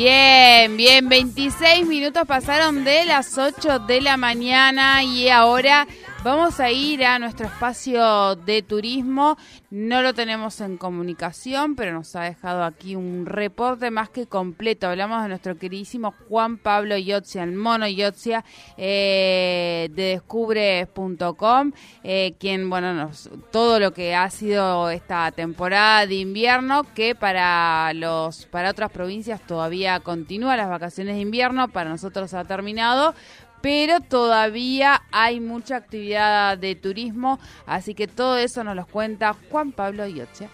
Bien, bien, 26 minutos pasaron de las 8 de la mañana y ahora Vamos a ir a nuestro espacio de turismo. No lo tenemos en comunicación, pero nos ha dejado aquí un reporte más que completo. Hablamos de nuestro queridísimo Juan Pablo Yotzia, el mono Yotzia eh, de descubres.com, eh, quien, bueno, nos, todo lo que ha sido esta temporada de invierno, que para, los, para otras provincias todavía continúa las vacaciones de invierno, para nosotros ha terminado pero todavía hay mucha actividad de turismo, así que todo eso nos lo cuenta Juan Pablo Ioche.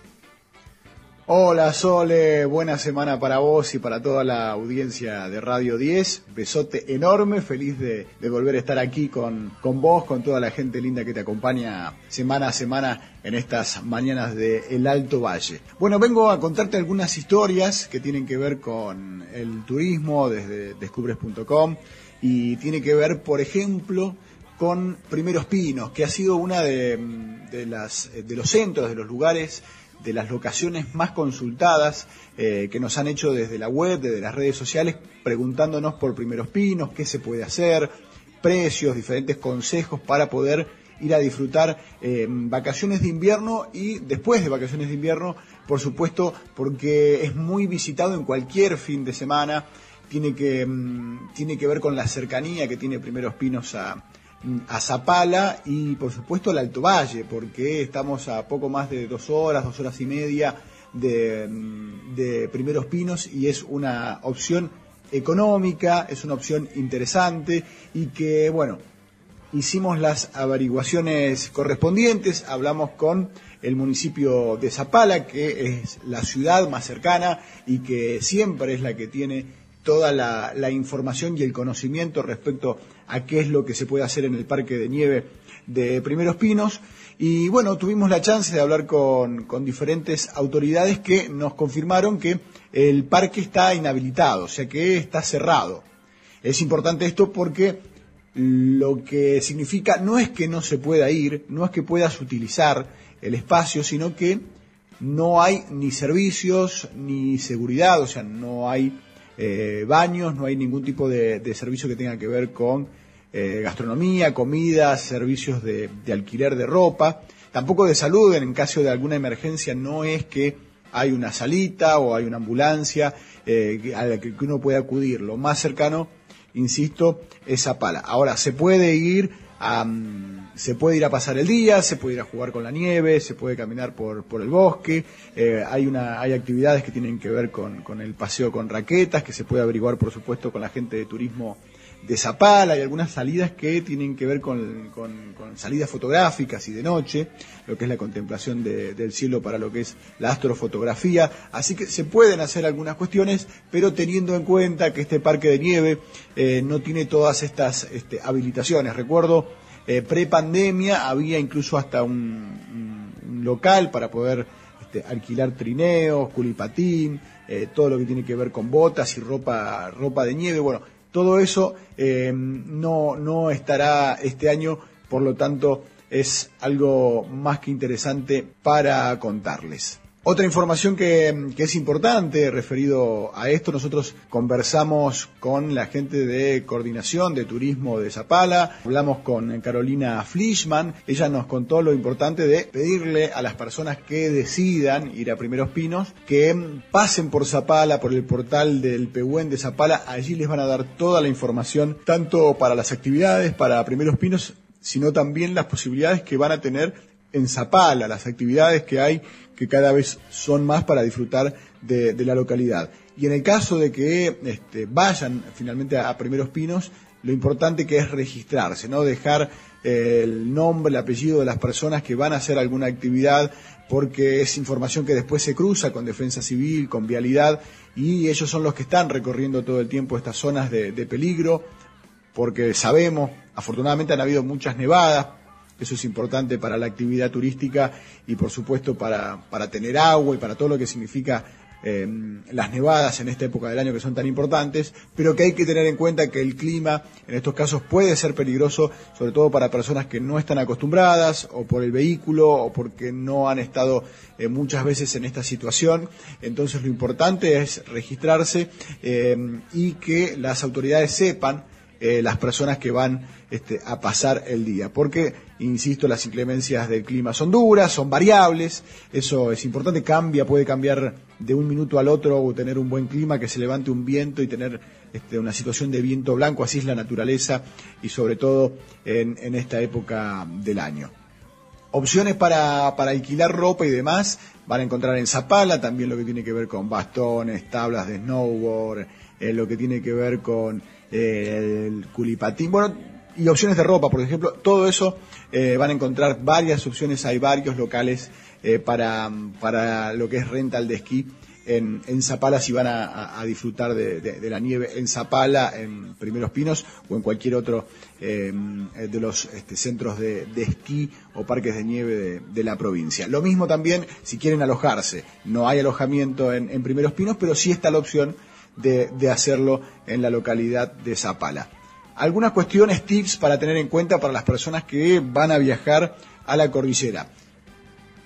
Hola Sole, buena semana para vos y para toda la audiencia de Radio 10. Besote enorme, feliz de, volver a estar aquí con, con, vos, con toda la gente linda que te acompaña semana a semana en estas mañanas de El Alto Valle. Bueno, vengo a contarte algunas historias que tienen que ver con el turismo desde descubres.com y tiene que ver, por ejemplo, con Primeros Pinos, que ha sido una de, las, de los centros, de los lugares, de las locaciones más consultadas eh, que nos han hecho desde la web, desde las redes sociales, preguntándonos por Primeros Pinos, qué se puede hacer, precios, diferentes consejos para poder ir a disfrutar eh, vacaciones de invierno y después de vacaciones de invierno, por supuesto, porque es muy visitado en cualquier fin de semana tiene que, mm, tiene que ver con la cercanía que tiene Primeros Pinos a, Zapala y por supuesto al Alto Valle, porque estamos a poco más de dos horas, dos horas y media de, mm, de Primeros Pinos y es una opción económica, es una opción interesante y que, bueno, hicimos las averiguaciones correspondientes, hablamos con el municipio de Zapala, que es la ciudad más cercana y que siempre es la que tiene toda la, información y el conocimiento respecto a qué es lo que se puede hacer en el parque de nieve de Primeros Pinos. Y bueno, tuvimos la chance de hablar con, diferentes autoridades que nos confirmaron que el parque está inhabilitado, o sea que está cerrado. Es importante esto porque lo que significa no es que no se pueda ir, no es que puedas utilizar el espacio, sino que no hay ni servicios ni seguridad, o sea, no hay eh, baños, no hay ningún tipo de, servicio que tenga que ver con eh, gastronomía, comida, servicios de, alquiler de ropa, tampoco de salud, en caso de alguna emergencia no es que hay una salita o hay una ambulancia eh, a la que uno puede acudir. Lo más cercano, insisto, es Zapala. Ahora, se puede ir se puede ir a pasar el día, se puede ir a jugar con la nieve, se puede caminar por, por el bosque, eh, hay, una, hay actividades que tienen que ver con, con, el paseo con raquetas, que se puede averiguar por supuesto con la gente de turismo de Zapala, hay algunas salidas que tienen que ver con, con, salidas fotográficas y de noche, lo que es la contemplación del cielo para lo que es la astrofotografía, así que se pueden hacer algunas cuestiones, pero teniendo en cuenta que este parque de nieve eh, no tiene todas estas este, habilitaciones. Recuerdo eh, pre-pandemia había incluso hasta un, local para poder este, alquilar trineos, culipatín, eh, todo lo que tiene que ver con botas y ropa, ropa de nieve. Bueno, todo eso eh, no, no estará este año, por lo tanto es algo más que interesante para contarles. Otra información que, es importante referido a esto, nosotros conversamos con la gente de coordinación de turismo de Zapala, hablamos con Carolina Fleischmann, ella nos contó lo importante de pedirle a las personas que decidan ir a Primeros Pinos que pasen por Zapala, por el portal del Pehuen de Zapala, allí les van a dar toda la información, tanto para las actividades, para Primeros Pinos, sino también las posibilidades que van a tener en Zapala, las actividades que hay que cada vez son más para disfrutar de, la localidad. Y en el caso de que este, vayan finalmente a, Primeros Pinos, lo importante que es registrarse, no dejar eh, el nombre, el apellido de las personas que van a hacer alguna actividad, porque es información que después se cruza con defensa civil, con vialidad, y ellos son los que están recorriendo todo el tiempo estas zonas de, de peligro, porque sabemos, afortunadamente han habido muchas nevadas, eso es importante para la actividad turística y por supuesto para, para tener agua y para todo lo que significa eh, las nevadas en esta época del año que son tan importantes, pero que hay que tener en cuenta que el clima en estos casos puede ser peligroso, sobre todo para personas que no están acostumbradas o por el vehículo o porque no han estado eh, muchas veces en esta situación. Entonces lo importante es registrarse eh, y que las autoridades sepan las personas que van este, a pasar el día. Porque, insisto, las inclemencias del clima son duras, son variables, eso es importante, cambia, puede cambiar de un minuto al otro o tener un buen clima, que se levante un viento y tener este, una situación de viento blanco, así es la naturaleza y sobre todo en, en esta época del año. Opciones para, para, alquilar ropa y demás van a encontrar en Zapala, también lo que tiene que ver con bastones, tablas de snowboard, eh, lo que tiene que ver con eh, el culipatín, bueno, y opciones de ropa, por ejemplo, todo eso eh, van a encontrar varias opciones, hay varios locales eh, para, para lo que es rental de esquí en, Zapala si van a, disfrutar de, la nieve en Zapala, en Primeros Pinos o en cualquier otro eh, de los este, centros de, esquí o parques de nieve de, la provincia. Lo mismo también si quieren alojarse. No hay alojamiento en, en Primeros Pinos, pero sí está la opción de hacerlo en la localidad de Zapala. Algunas cuestiones, tips para tener en cuenta para las personas que van a viajar a la cordillera.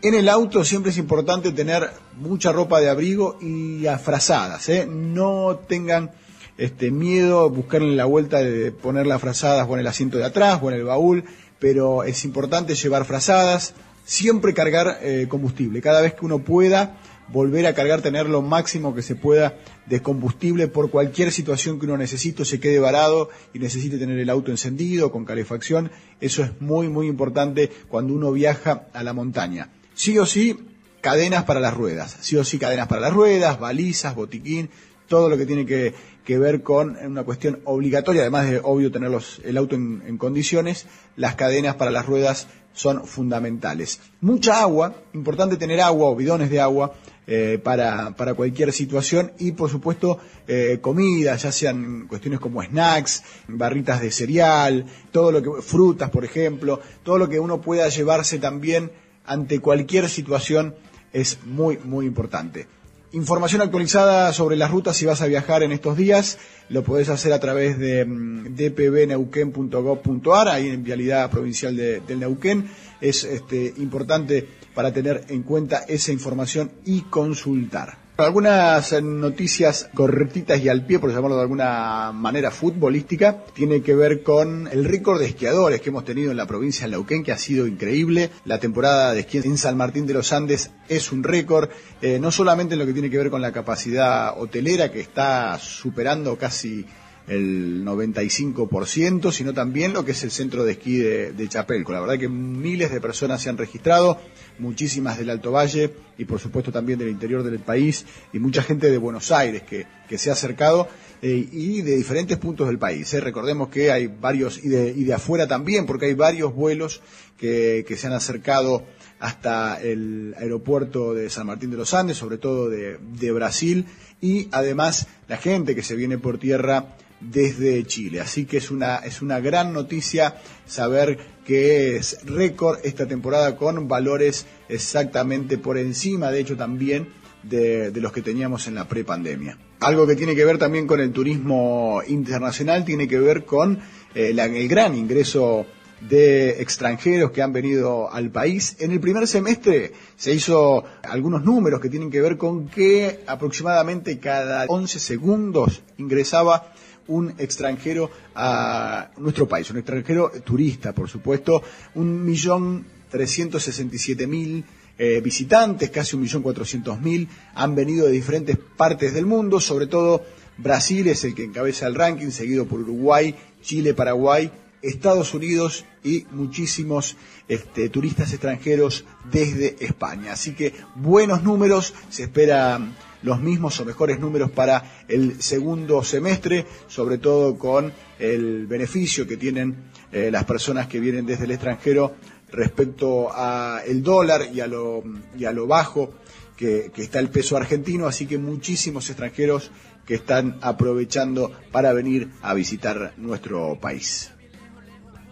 En el auto siempre es importante tener mucha ropa de abrigo y afrazadas. ¿eh? No tengan este, miedo, buscarle la vuelta de ponerlas frazadas o en el asiento de atrás o en el baúl, pero es importante llevar frazadas, siempre cargar eh, combustible. Cada vez que uno pueda, volver a cargar, tener lo máximo que se pueda de combustible por cualquier situación que uno necesite, se quede varado y necesite tener el auto encendido, con calefacción. Eso es muy, muy importante cuando uno viaja a la montaña. Sí o sí, cadenas para las ruedas. Sí o sí, cadenas para las ruedas, balizas, botiquín, todo lo que tiene que, ver con una cuestión obligatoria, además de, obvio, tener el auto en, condiciones, las cadenas para las ruedas son fundamentales. Mucha agua, importante tener agua o bidones de agua eh, para, para, cualquier situación y por supuesto eh, comida, ya sean cuestiones como snacks, barritas de cereal, todo lo que, frutas por ejemplo, todo lo que uno pueda llevarse también ante cualquier situación es muy, muy importante. Información actualizada sobre las rutas si vas a viajar en estos días, lo podés hacer a través de mm, dpbneuquén.gov.ar, ahí en Vialidad Provincial de, del Neuquén. Es este, importante para tener en cuenta esa información y consultar. Algunas noticias correctitas y al pie, por llamarlo de alguna manera futbolística, tiene que ver con el récord de esquiadores que hemos tenido en la provincia de Neuquén, que ha sido increíble. La temporada de esquí en San Martín de los Andes es un récord, eh, no solamente en lo que tiene que ver con la capacidad hotelera, que está superando casi el 95%, sino también lo que es el centro de esquí de, de, Chapelco. La verdad que miles de personas se han registrado, muchísimas del Alto Valle y por supuesto también del interior del país y mucha gente de Buenos Aires que, se ha acercado eh, y de diferentes puntos del país. ¿eh? Recordemos que hay varios, y de, y de afuera también, porque hay varios vuelos que, se han acercado hasta el aeropuerto de San Martín de los Andes, sobre todo de Brasil, y además la gente que se viene por tierra desde Chile. Así que es una, es una gran noticia saber que es récord esta temporada con valores exactamente por encima, de hecho también, de, los que teníamos en la prepandemia. Algo que tiene que ver también con el turismo internacional, tiene que ver con eh, el gran ingreso de extranjeros que han venido al país. En el primer semestre se hizo algunos números que tienen que ver con que aproximadamente cada 11 segundos ingresaba un extranjero a nuestro país, un extranjero turista, por supuesto, un millón trescientos sesenta y siete mil eh, visitantes, casi un millón cuatrocientos mil, han venido de diferentes partes del mundo, sobre todo Brasil es el que encabeza el ranking, seguido por Uruguay, Chile, Paraguay, Estados Unidos y muchísimos este, turistas extranjeros desde España. Así que buenos números, se espera los mismos o mejores números para el segundo semestre, sobre todo con el beneficio que tienen eh, las personas que vienen desde el extranjero respecto a el dólar y a lo, y a lo bajo que, está el peso argentino, así que muchísimos extranjeros que están aprovechando para venir a visitar nuestro país.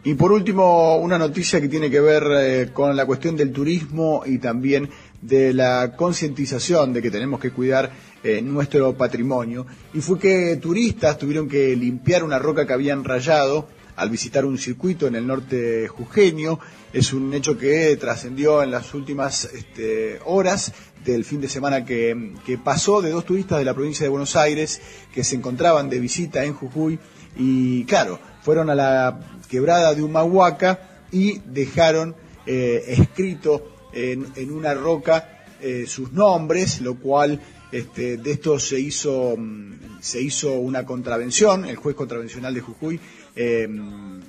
Y por último, una noticia que tiene que ver eh, con la cuestión del turismo y también de la concientización de que tenemos que cuidar eh, nuestro patrimonio. Y fue que turistas tuvieron que limpiar una roca que habían rayado al visitar un circuito en el norte jujeño. Es un hecho que trascendió en las últimas este, horas del fin de semana que, que pasó de dos turistas de la provincia de Buenos Aires que se encontraban de visita en Jujuy y claro, fueron a la quebrada de Humahuaca y dejaron eh, escrito en, una roca eh, sus nombres, lo cual este, de esto se hizo, mm, se hizo una contravención, el juez contravencional de Jujuy, eh,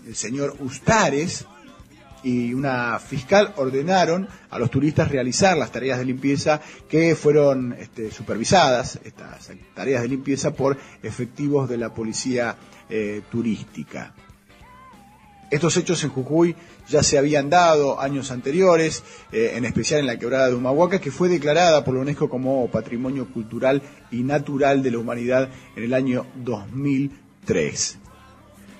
el señor Ustares, y una fiscal ordenaron a los turistas realizar las tareas de limpieza que fueron este, supervisadas, estas tareas de limpieza, por efectivos de la policía eh, turística. Estos hechos en Jujuy ya se habían dado años anteriores, eh, en especial en la quebrada de Humahuaca, que fue declarada por la UNESCO como Patrimonio Cultural y Natural de la Humanidad en el año 2003.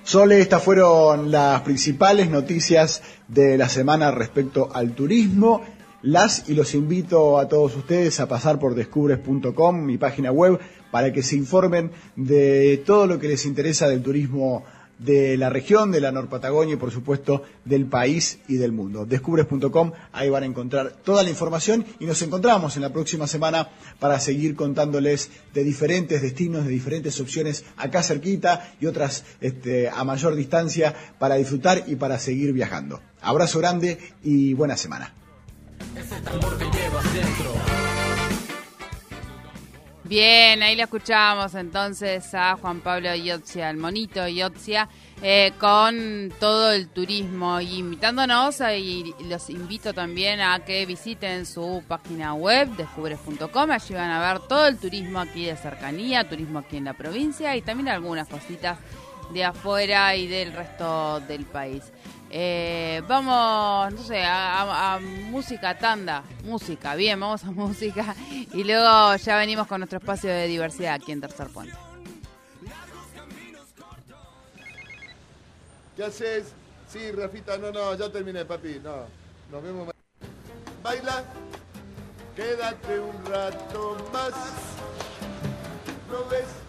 Sole, estas fueron las principales noticias de la semana respecto al turismo. Las y los invito a todos ustedes a pasar por descubres.com, mi página web, para que se informen de todo lo que les interesa del turismo de la región, de la Norpatagonia y por supuesto del país y del mundo. Descubres.com, ahí van a encontrar toda la información y nos encontramos en la próxima semana para seguir contándoles de diferentes destinos, de diferentes opciones acá cerquita y otras este, a mayor distancia para disfrutar y para seguir viajando. Abrazo grande y buena semana. Bien, ahí le escuchamos entonces a Juan Pablo Iotzia, el monito Iotzia, eh, con todo el turismo. Y invitándonos y los invito también a que visiten su página web descubres.com, allí van a ver todo el turismo aquí de cercanía, turismo aquí en la provincia y también algunas cositas de afuera y del resto del país. Eh, vamos, no sé, a, música tanda, música, bien, vamos a música y luego ya venimos con nuestro espacio de diversidad aquí en Tercer Puente. ¿Qué haces? Sí, Rafita, no, no, ya terminé, papi, no, nos vemos. Baila, quédate un rato más, ¿no ves?